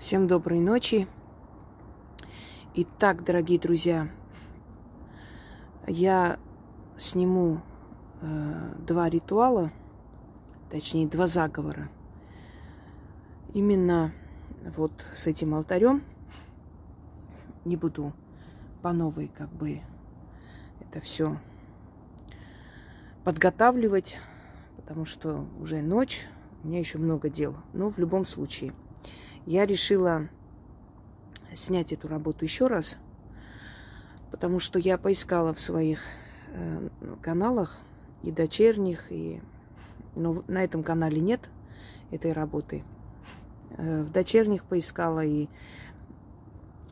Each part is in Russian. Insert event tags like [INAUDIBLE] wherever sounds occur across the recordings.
Всем доброй ночи. Итак, дорогие друзья, я сниму э, два ритуала, точнее два заговора. Именно вот с этим алтарем не буду по новой как бы это все подготавливать, потому что уже ночь, у меня еще много дел. Но в любом случае, я решила снять эту работу еще раз, потому что я поискала в своих э, каналах и дочерних, и но на этом канале нет этой работы. Э, в дочерних поискала и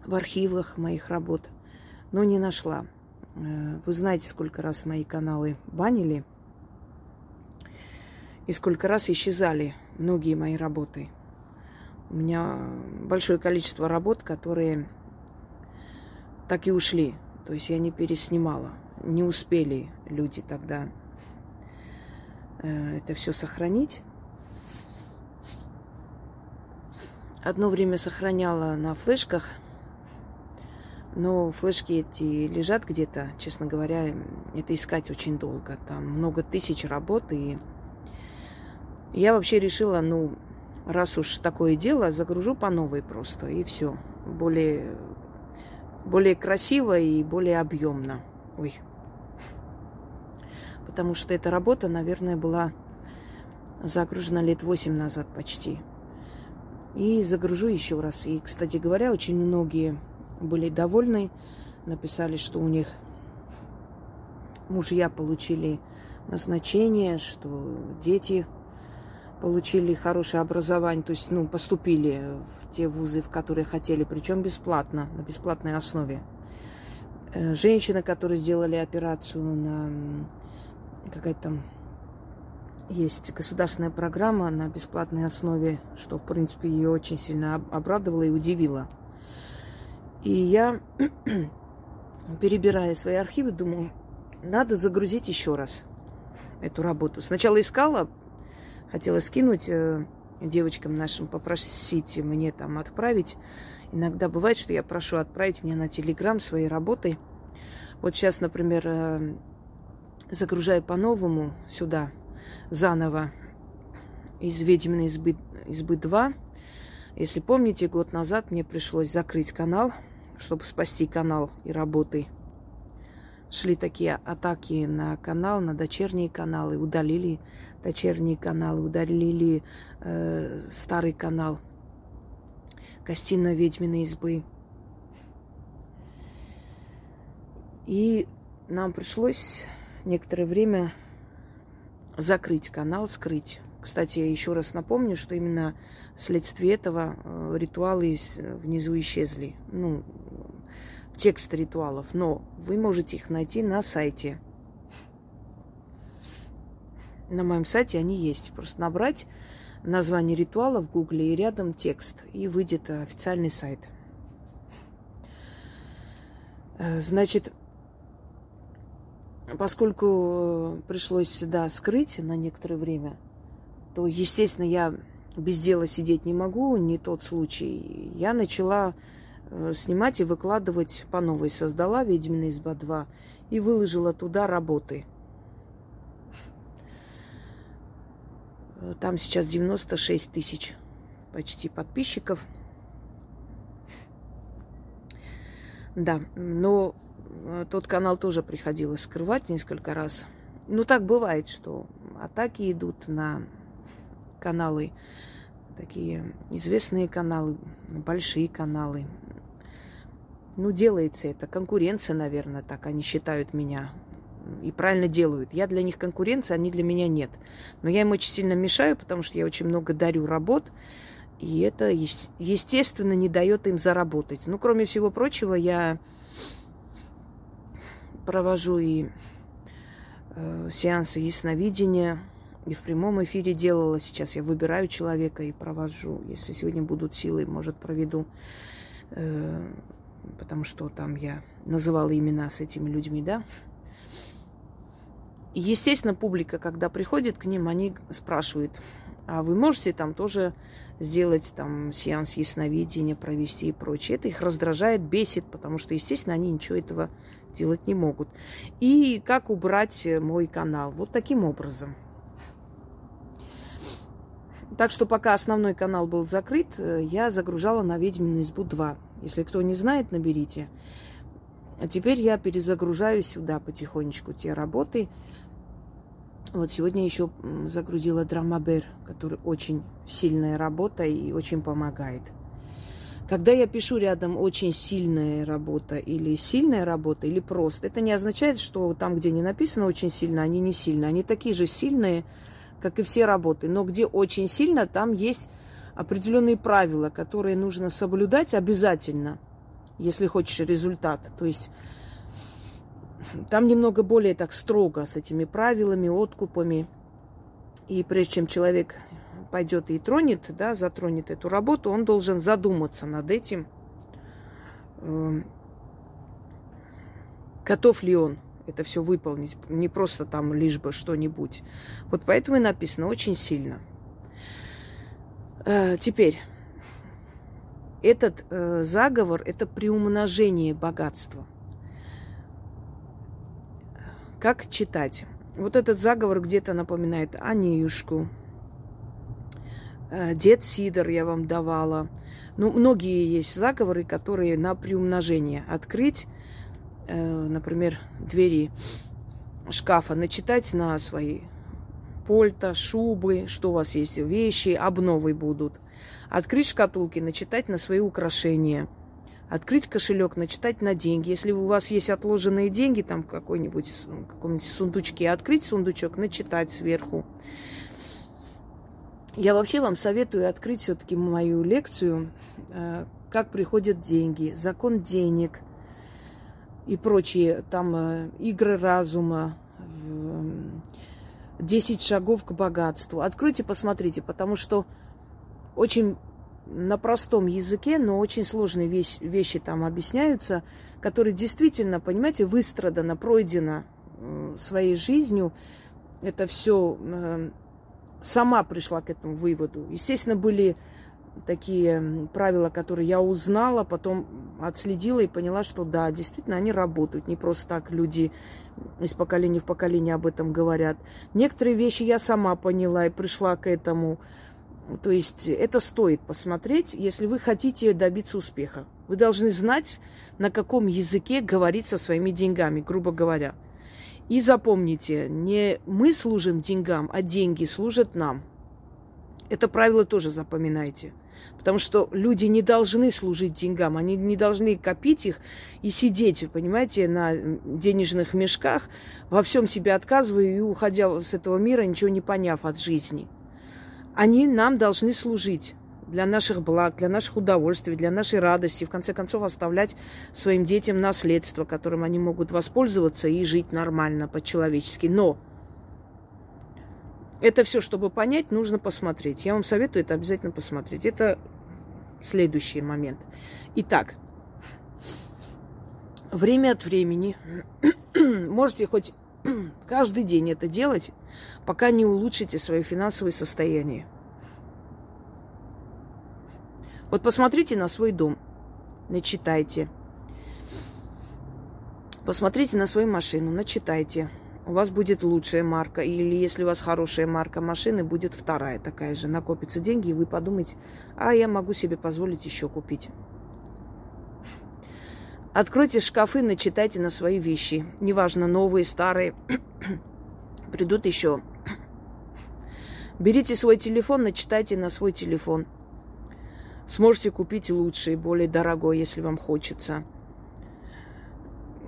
в архивах моих работ, но не нашла. Э, вы знаете, сколько раз мои каналы банили и сколько раз исчезали многие мои работы. У меня большое количество работ, которые так и ушли. То есть я не переснимала. Не успели люди тогда э, это все сохранить. Одно время сохраняла на флешках – но флешки эти лежат где-то, честно говоря, это искать очень долго. Там много тысяч работ, и я вообще решила, ну, раз уж такое дело, загружу по новой просто, и все. Более, более красиво и более объемно. Ой. Потому что эта работа, наверное, была загружена лет восемь назад почти. И загружу еще раз. И, кстати говоря, очень многие были довольны, написали, что у них мужья получили назначение, что дети получили хорошее образование, то есть, ну, поступили в те вузы, в которые хотели, причем бесплатно, на бесплатной основе. Э, женщины, которые сделали операцию на какая-то там есть государственная программа на бесплатной основе, что, в принципе, ее очень сильно обрадовало и удивило. И я, [CLEARS THROAT] перебирая свои архивы, думаю, надо загрузить еще раз эту работу. Сначала искала, хотела скинуть э, девочкам нашим, попросить мне там отправить. Иногда бывает, что я прошу отправить мне на Телеграм свои работы. Вот сейчас, например, э, загружаю по-новому сюда, заново, из «Ведьминой избы, избы 2». Если помните, год назад мне пришлось закрыть канал – чтобы спасти канал и работы. Шли такие атаки на канал, на дочерние каналы, удалили дочерние каналы, удалили э, старый канал гостиной ведьминой избы. И нам пришлось некоторое время закрыть канал, скрыть. Кстати, еще раз напомню, что именно вследствие этого э, ритуалы внизу исчезли. Ну, текст ритуалов, но вы можете их найти на сайте. На моем сайте они есть. Просто набрать название ритуала в гугле и рядом текст, и выйдет официальный сайт. Э, значит, поскольку э, пришлось сюда скрыть на некоторое время, то, естественно, я без дела сидеть не могу, не тот случай. Я начала снимать и выкладывать по новой. Создала «Ведьмина изба 2» и выложила туда работы. Э, там сейчас 96 тысяч почти подписчиков. Да, но э, тот канал тоже приходилось скрывать несколько раз. Ну, так бывает, что атаки идут на каналы, такие известные каналы, большие каналы. Ну, делается это. Конкуренция, наверное, так они считают меня. И правильно делают. Я для них конкуренция, они для меня нет. Но я им очень сильно мешаю, потому что я очень много дарю работ. И это, естественно, не дает им заработать. Ну, кроме всего прочего, я провожу и э, сеансы ясновидения, и в прямом эфире делала. Сейчас я выбираю человека и провожу. Если сегодня будут силы, может, проведу. Э, потому что там я называла имена с этими людьми, да. И, естественно, публика, когда приходит к ним, они спрашивают, А вы можете там тоже сделать там сеанс ясновидения, провести и прочее. Это их раздражает, бесит, потому что, естественно, они ничего этого делать не могут. И как убрать мой канал? Вот таким образом. Так что пока основной канал был закрыт, э, я загружала на «Ведьмину избу 2». Если кто не знает, наберите. А теперь я перезагружаю сюда потихонечку те работы. Вот сегодня еще загрузила Драмабер, который очень сильная работа и очень помогает. Когда я пишу рядом очень сильная работа или сильная работа, или просто, это не означает, что там, где не написано очень сильно, они не сильные. Они такие же сильные, как и все работы. Но где очень сильно, там есть определенные правила, которые нужно соблюдать обязательно, если хочешь результат. То есть там немного более так строго с этими правилами, откупами. И прежде чем человек пойдет и тронет, да, затронет эту работу, он должен задуматься над этим, э, готов ли он это все выполнить, не просто там лишь бы что-нибудь. Вот поэтому и написано очень сильно. Э, теперь, этот э, заговор – это приумножение богатства. Как читать? Вот этот заговор где-то напоминает Анеюшку, э, Дед Сидор я вам давала. Ну, многие есть заговоры, которые на приумножение. Открыть например, двери шкафа, начитать на свои польта, шубы, что у вас есть, вещи, обновы будут. Открыть шкатулки, начитать на свои украшения. Открыть кошелек, начитать на деньги. Если у вас есть отложенные деньги, там какой-нибудь, каком-нибудь сундучке, открыть сундучок, начитать сверху. Я вообще вам советую открыть все-таки мою лекцию э, «Как приходят деньги», «Закон денег», и прочие там э, игры разума, 10 шагов к богатству. Откройте, посмотрите, потому что очень на простом языке, но очень сложные вещи, вещи там объясняются, которые действительно, понимаете, выстрадано, пройдено своей жизнью. Это все э, сама пришла к этому выводу. Естественно, были такие правила, которые я узнала, потом отследила и поняла, что да, действительно, они работают. Не просто так люди из поколения в поколение об этом говорят. Некоторые вещи я сама поняла и пришла к этому. То есть это стоит посмотреть, если вы хотите добиться успеха. Вы должны знать, на каком языке говорить со своими деньгами, грубо говоря. И запомните, не мы служим деньгам, а деньги служат нам. Это правило тоже запоминайте. Потому что люди не должны служить деньгам, они не должны копить их и сидеть, понимаете, на денежных мешках, во всем себе отказывая и уходя с этого мира, ничего не поняв от жизни. Они нам должны служить для наших благ, для наших удовольствий, для нашей радости, в конце концов оставлять своим детям наследство, которым они могут воспользоваться и жить нормально, по-человечески. Но это все, чтобы понять, нужно посмотреть. Я вам советую это обязательно посмотреть. Это следующий момент. Итак, время от времени [CLEARS THROAT] можете хоть [CLEARS THROAT] каждый день это делать, пока не улучшите свое финансовое состояние. Вот посмотрите на свой дом, начитайте. Посмотрите на свою машину, начитайте у вас будет лучшая марка. Или если у вас хорошая марка машины, будет вторая такая же. Накопятся деньги, и вы подумаете, а я могу себе позволить еще купить. Откройте шкафы, начитайте на свои вещи. Неважно, новые, старые. [CLEARS THROAT] Придут еще. Берите свой телефон, начитайте на свой телефон. Сможете купить лучший, более дорогой, если вам хочется.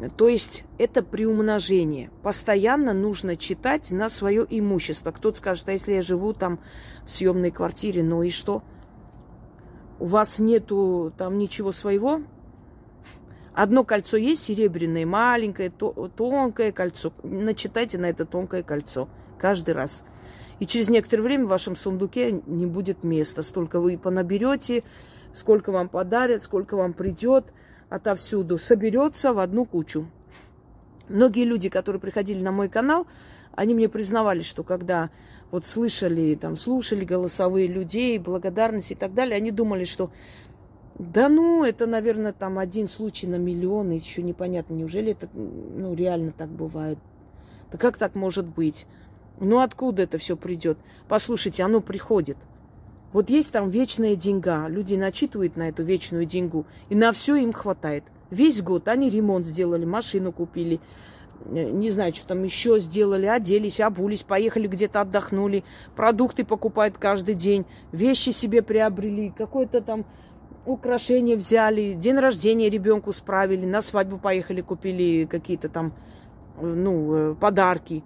То есть это приумножение. Постоянно нужно читать на свое имущество. Кто-то скажет, а если я живу там в съемной квартире, ну и что? У вас нету там ничего своего? Одно кольцо есть серебряное, маленькое, тонкое кольцо. Начитайте на это тонкое кольцо каждый раз. И через некоторое время в вашем сундуке не будет места. Столько вы понаберете, сколько вам подарят, сколько вам придет – отовсюду соберется в одну кучу. Многие люди, которые приходили на мой канал, они мне признавались, что когда вот слышали, там, слушали голосовые людей, благодарность и так далее, они думали, что да ну, это, наверное, там один случай на миллион, и еще непонятно, неужели это, ну, реально так бывает. Да как так может быть? Ну, откуда это все придет? Послушайте, оно приходит. Вот есть там вечная деньга. Люди начитывают на эту вечную деньгу, и на все им хватает. Весь год они ремонт сделали, машину купили, Э, не знаю, что там еще сделали, оделись, обулись, поехали где-то отдохнули, продукты покупают каждый день, вещи себе приобрели, какое-то там украшение взяли, день рождения ребенку справили, на свадьбу поехали, купили какие-то там, э, ну, э, подарки.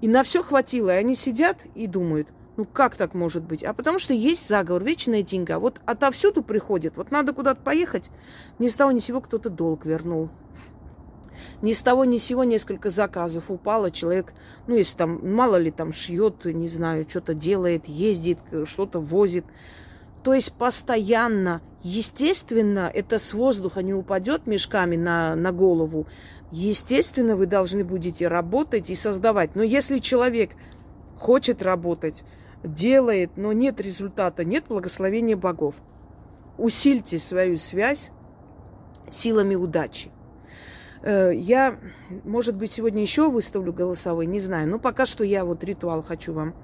И на все хватило. И они сидят и думают, ну как так может быть? А потому что есть заговор, вечная деньга. Вот отовсюду приходит. Вот надо куда-то поехать. Ни с того ни сего кто-то долг вернул. Ни с того ни сего несколько заказов упало. Человек, ну, если там, мало ли там шьет, не знаю, что-то делает, ездит, что-то возит. То есть постоянно, естественно, это с воздуха не упадет мешками на, на голову. Естественно, вы должны будете работать и создавать. Но если человек хочет работать, делает, но нет результата, нет благословения богов, усильте свою связь силами удачи. Э, я, может быть, сегодня еще выставлю голосовой, не знаю. Но пока что я вот ритуал хочу вам.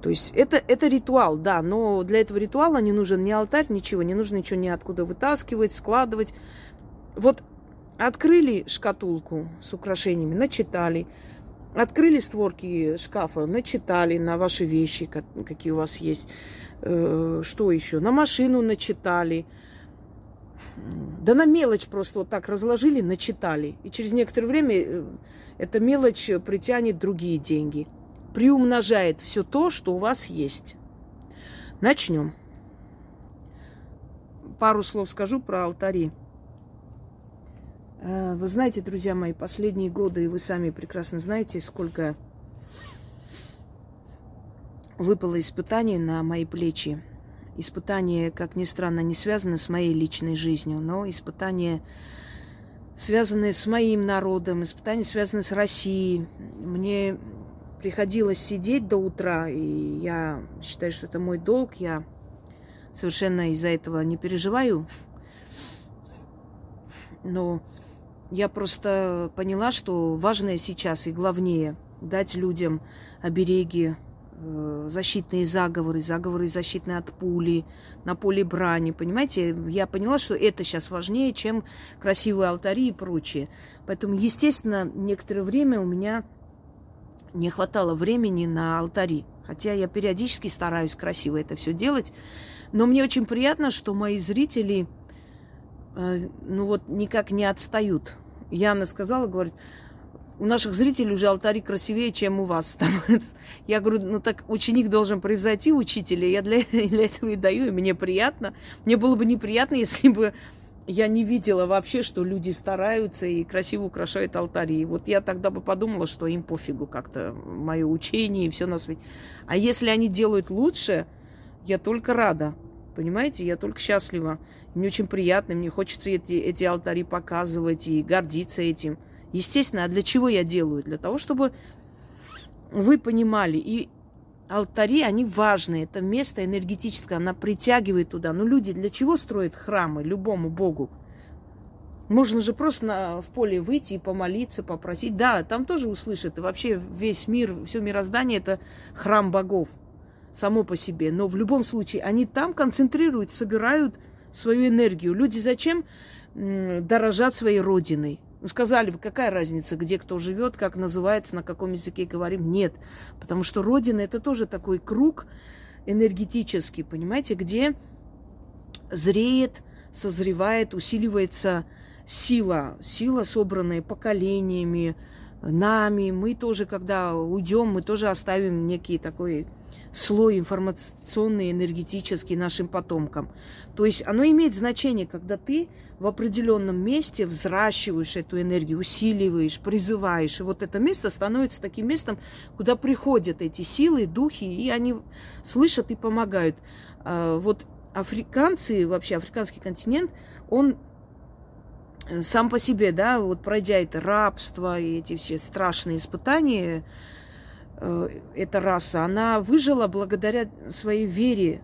То есть это, это ритуал, да, но для этого ритуала не нужен ни алтарь, ничего, не нужно ничего ниоткуда вытаскивать, складывать. Вот открыли шкатулку с украшениями, начитали. Открыли створки шкафа, начитали на ваши вещи, какие у вас есть. Э, что еще? На машину начитали. Да на мелочь просто вот так разложили, начитали. И через некоторое время э, эта мелочь притянет другие деньги. Приумножает все то, что у вас есть. Начнем. Пару слов скажу про алтари. Э, вы знаете, друзья мои, последние годы, и вы сами прекрасно знаете, сколько выпало испытаний на мои плечи Испытания, как ни странно, не связаны с моей личной жизнью, но испытания, связанные с моим народом, испытания, связанные с Россией. Мне приходилось сидеть до утра, и я считаю, что это мой долг. Я совершенно из-за этого не переживаю. Но я просто поняла, что важное сейчас и главнее дать людям обереги, Э, защитные заговоры, заговоры защитные от пули, на поле брани, понимаете? Я поняла, что это сейчас важнее, чем красивые алтари и прочее. Поэтому, естественно, некоторое время у меня не хватало времени на алтари. Хотя я периодически стараюсь красиво это все делать. Но мне очень приятно, что мои зрители, э, ну вот, никак не отстают. Яна сказала, говорит, у наших зрителей уже алтари красивее, чем у вас становятся. Я говорю, ну так ученик должен превзойти учителя. Я для, [LAUGHS] для этого и даю, и мне приятно. Мне было бы неприятно, если бы я не видела вообще, что люди стараются и красиво украшают алтари. И вот я тогда бы подумала, что им пофигу как-то мое учение и все на свете. А если они делают лучше, я только рада. Понимаете, я только счастлива. Мне очень приятно, мне хочется эти, эти алтари показывать и гордиться этим. Естественно, а для чего я делаю? Для того, чтобы вы понимали. И алтари, они важны. Это место энергетическое, она притягивает туда. Но люди для чего строят храмы любому богу? Можно же просто на, в поле выйти и помолиться, попросить. Да, там тоже услышат. И вообще весь мир, все мироздание – это храм богов само по себе. Но в любом случае они там концентрируют, собирают свою энергию. Люди зачем дорожат своей родиной? Ну, сказали бы, какая разница, где кто живет, как называется, на каком языке говорим. Нет, потому что Родина это тоже такой круг энергетический, понимаете, где зреет, созревает, усиливается сила, сила, собранная поколениями, нами. Мы тоже, когда уйдем, мы тоже оставим некий такой слой информационный, энергетический нашим потомкам. То есть оно имеет значение, когда ты в определенном месте взращиваешь эту энергию, усиливаешь, призываешь. И вот это место становится таким местом, куда приходят эти силы, духи, и они слышат и помогают. А, вот африканцы, вообще африканский континент, он э, сам по себе, да, вот пройдя это рабство и эти все страшные испытания, эта раса, она выжила благодаря своей вере,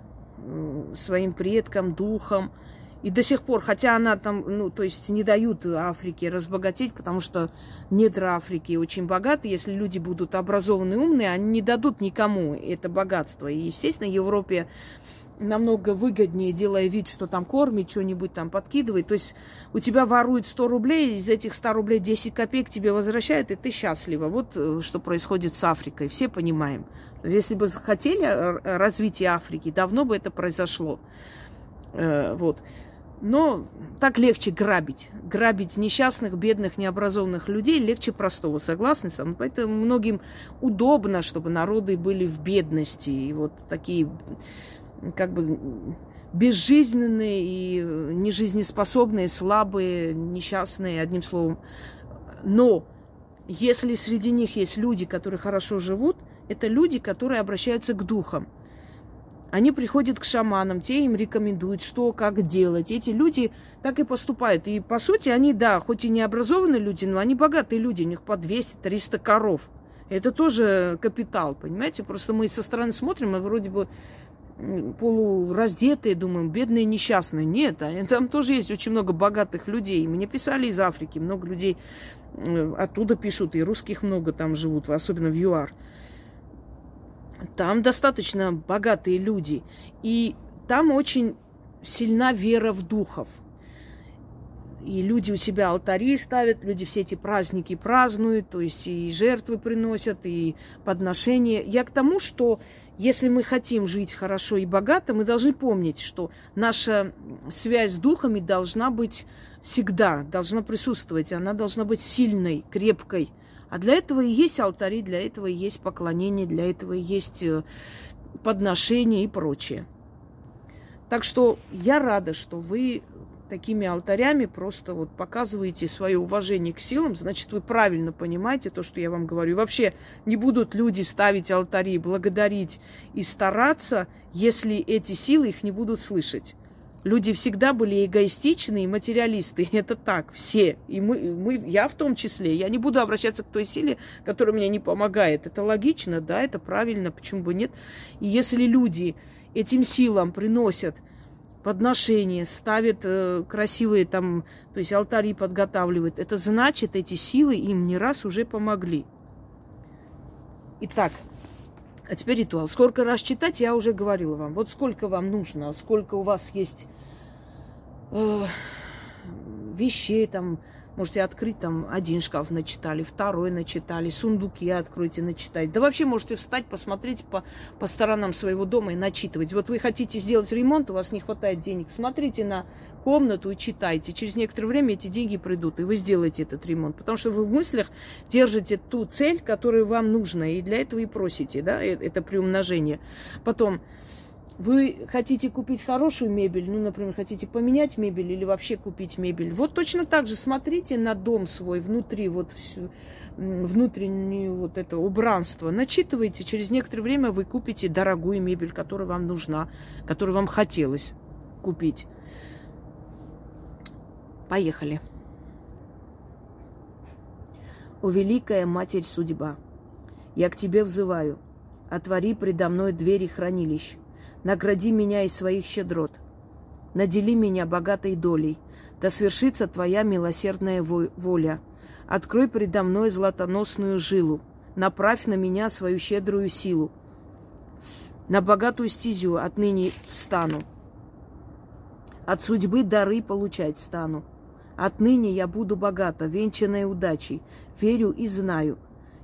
своим предкам, духам. И до сих пор, хотя она там, ну, то есть не дают Африке разбогатеть, потому что недра Африки очень богаты. Если люди будут образованные, умные, они не дадут никому это богатство. И, естественно, Европе намного выгоднее, делая вид, что там кормит, что-нибудь там подкидывает. То есть у тебя воруют 100 рублей, из этих 100 рублей 10 копеек тебе возвращают, и ты счастлива. Вот э, что происходит с Африкой. Все понимаем. Если бы хотели развитие Африки, давно бы это произошло. Э, вот. Но так легче грабить. Грабить несчастных, бедных, необразованных людей легче простого. Согласны со мной? Поэтому многим удобно, чтобы народы были в бедности. И вот такие как бы безжизненные и нежизнеспособные, слабые, несчастные, одним словом. Но если среди них есть люди, которые хорошо живут, это люди, которые обращаются к духам. Они приходят к шаманам, те им рекомендуют, что, как делать. Эти люди так и поступают. И, по сути, они, да, хоть и не образованные люди, но они богатые люди. У них по 200-300 коров. Это тоже капитал, понимаете? Просто мы со стороны смотрим, и вроде бы полураздетые, думаем, бедные, несчастные. Нет, там тоже есть очень много богатых людей. Мне писали из Африки, много людей э, оттуда пишут, и русских много там живут, особенно в ЮАР. Там достаточно богатые люди, и там очень сильна вера в духов. И люди у себя алтари ставят, люди все эти праздники празднуют, то есть и жертвы приносят, и подношения. Я к тому, что если мы хотим жить хорошо и богато, мы должны помнить, что наша связь с духами должна быть всегда, должна присутствовать, она должна быть сильной, крепкой. А для этого и есть алтари, для этого и есть поклонение, для этого и есть э, подношения и прочее. Так что я рада, что вы такими алтарями просто вот показываете свое уважение к силам, значит, вы правильно понимаете то, что я вам говорю. Вообще не будут люди ставить алтари, благодарить и стараться, если эти силы их не будут слышать. Люди всегда были эгоистичны и материалисты. [LAUGHS] Это так, все. И мы, мы, я в том числе. Я не буду обращаться к той силе, которая мне не помогает. Это логично, да, это правильно, почему бы нет. И если люди этим силам приносят – подношения, ставит э, красивые там, то есть алтари подготавливает. Это значит, эти силы им не раз уже помогли. Итак, а теперь ритуал. Сколько раз читать, я уже говорила вам. Вот сколько вам нужно, сколько у вас есть э, вещей там, Можете открыть там один шкаф начитали, второй начитали, сундуки откройте, начитать. Да вообще можете встать, посмотреть по, по сторонам своего дома и начитывать. Вот вы хотите сделать ремонт, у вас не хватает денег. Смотрите на комнату и читайте. Через некоторое время эти деньги придут, и вы сделаете этот ремонт. Потому что вы в мыслях держите ту цель, которая вам нужна, и для этого и просите, да, э, это приумножение. Потом вы хотите купить хорошую мебель, ну, например, хотите поменять мебель или вообще купить мебель. Вот точно так же смотрите на дом свой внутри, вот всю, внутреннее вот это убранство. Начитывайте, через некоторое время вы купите дорогую мебель, которая вам нужна, которую вам хотелось купить. Поехали. О, великая Матерь Судьба, я к Тебе взываю, отвори предо мной двери хранилищ – Награди меня из своих щедрот. Надели меня богатой долей. Да свершится Твоя милосердная воля. Открой предо мной златоносную жилу. Направь на меня свою щедрую силу. На богатую стезю отныне встану. От судьбы дары получать стану. Отныне я буду богата, венчанная удачей. Верю и знаю.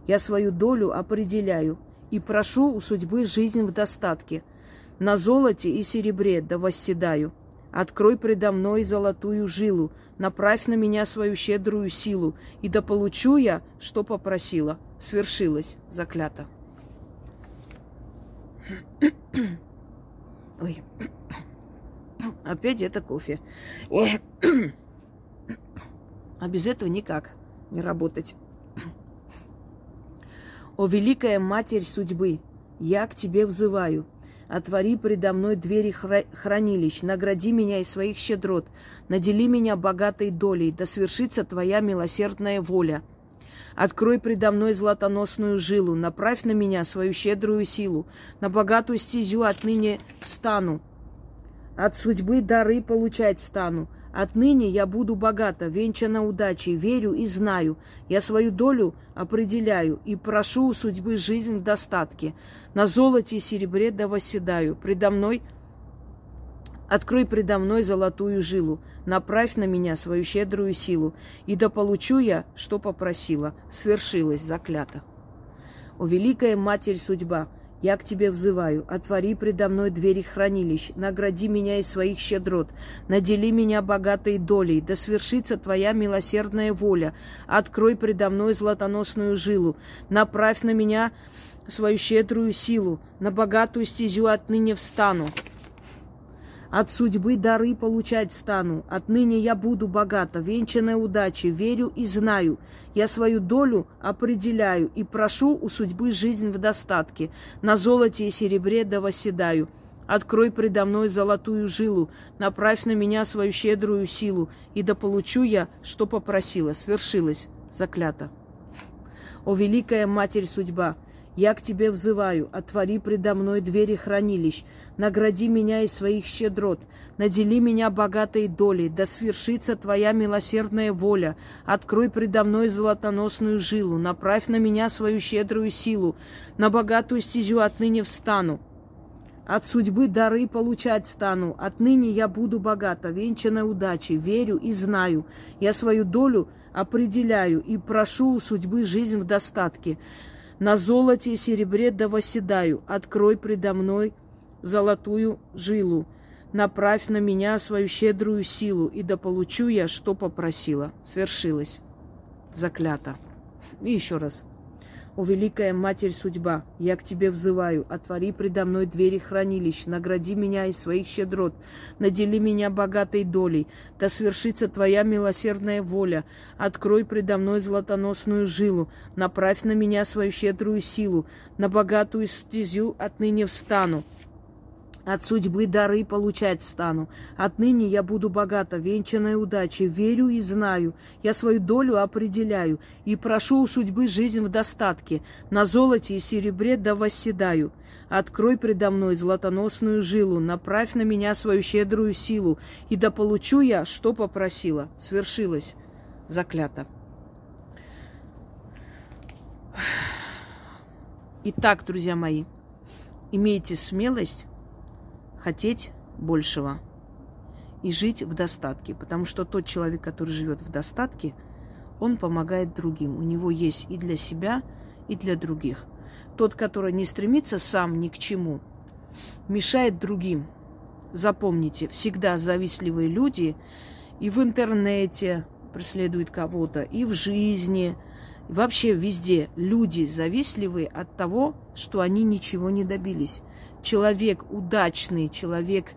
Я свою долю определяю и прошу у судьбы жизнь в достатке – на золоте и серебре да восседаю. Открой предо мной золотую жилу, направь на меня свою щедрую силу, и да получу я, что попросила. Свершилось, заклято. Ой. Опять это кофе. Ой. А без этого никак не работать. О, великая Матерь судьбы, я к тебе взываю – Отвори предо мной двери хранилищ, награди меня из своих щедрот, надели меня богатой долей, да свершится твоя милосердная воля. Открой предо мной златоносную жилу, направь на меня свою щедрую силу, на богатую стезю отныне встану. От судьбы дары получать стану. Отныне я буду богата, венчана удачей, верю и знаю. Я свою долю определяю и прошу у судьбы жизнь в достатке. На золоте и серебре да восседаю. Предо мной Открой предо мной золотую жилу, направь на меня свою щедрую силу, и да получу я, что попросила, свершилось, заклято. О, великая Матерь Судьба, я к тебе взываю, отвори предо мной двери хранилищ, награди меня из своих щедрот, надели меня богатой долей, да свершится твоя милосердная воля, открой предо мной златоносную жилу, направь на меня свою щедрую силу, на богатую стезю отныне встану. От судьбы дары получать стану. Отныне я буду богата, венчанная удачей, верю и знаю. Я свою долю определяю и прошу у судьбы жизнь в достатке. На золоте и серебре да восседаю. Открой предо мной золотую жилу, направь на меня свою щедрую силу, и да получу я, что попросила, свершилось, заклято. О, великая Матерь Судьба! Я к тебе взываю, отвори предо мной двери хранилищ, награди меня из своих щедрот, надели меня богатой долей, да свершится твоя милосердная воля, открой предо мной золотоносную жилу, направь на меня свою щедрую силу, на богатую стезю отныне встану. От судьбы дары получать стану, отныне я буду богата, венчана удачей, верю и знаю. Я свою долю определяю и прошу у судьбы жизнь в достатке. На золоте и серебре да восседаю, открой предо мной золотую жилу. Направь на меня свою щедрую силу, и да получу я, что попросила. Свершилось. Заклято. И еще раз. О, великая Матерь Судьба, я к Тебе взываю, отвори предо мной двери хранилищ, награди меня из своих щедрот, надели меня богатой долей, да свершится Твоя милосердная воля, открой предо мной золотоносную жилу, направь на меня свою щедрую силу, на богатую стезю отныне встану. От судьбы дары получать стану. Отныне я буду богата, венчанной удачей. Верю и знаю. Я свою долю определяю. И прошу у судьбы жизнь в достатке. На золоте и серебре да восседаю. Открой предо мной златоносную жилу. Направь на меня свою щедрую силу. И да получу я, что попросила. Свершилось. Заклято. Итак, друзья мои, имейте смелость хотеть большего и жить в достатке. Потому что тот человек, который живет в достатке, он помогает другим. У него есть и для себя, и для других. Тот, который не стремится сам ни к чему, мешает другим. Запомните, всегда завистливые люди и в интернете преследуют кого-то, и в жизни, вообще везде люди завистливые от того, что они ничего не добились. Человек удачный, человек,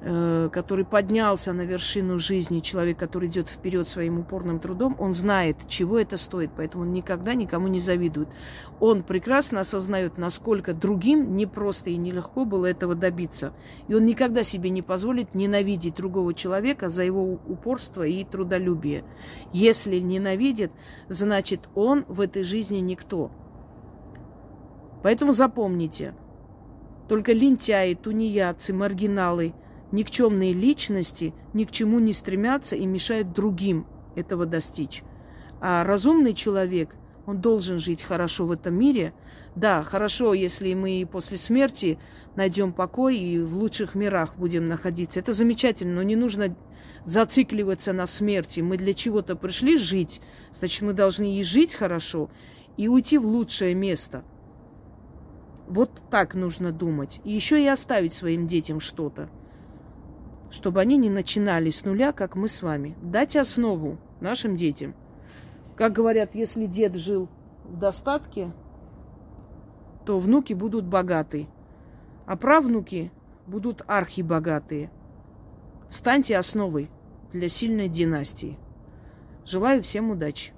который поднялся на вершину жизни, человек, который идет вперед своим упорным трудом, он знает, чего это стоит, поэтому он никогда никому не завидует. Он прекрасно осознает, насколько другим непросто и нелегко было этого добиться. И он никогда себе не позволит ненавидеть другого человека за его упорство и трудолюбие. Если ненавидит, значит он в этой жизни никто. Поэтому запомните – только лентяи, тунеядцы, маргиналы, никчемные личности ни к чему не стремятся и мешают другим этого достичь. А разумный человек, он должен жить хорошо в этом мире. Да, хорошо, если мы после смерти найдем покой и в лучших мирах будем находиться. Это замечательно, но не нужно зацикливаться на смерти. Мы для чего-то пришли жить, значит, мы должны и жить хорошо, и уйти в лучшее место – вот так нужно думать. И еще и оставить своим детям что-то. Чтобы они не начинали с нуля, как мы с вами. Дать основу нашим детям. Как говорят, если дед жил в достатке, то внуки будут богатые. А правнуки будут архибогатые. Станьте основой для сильной династии. Желаю всем удачи.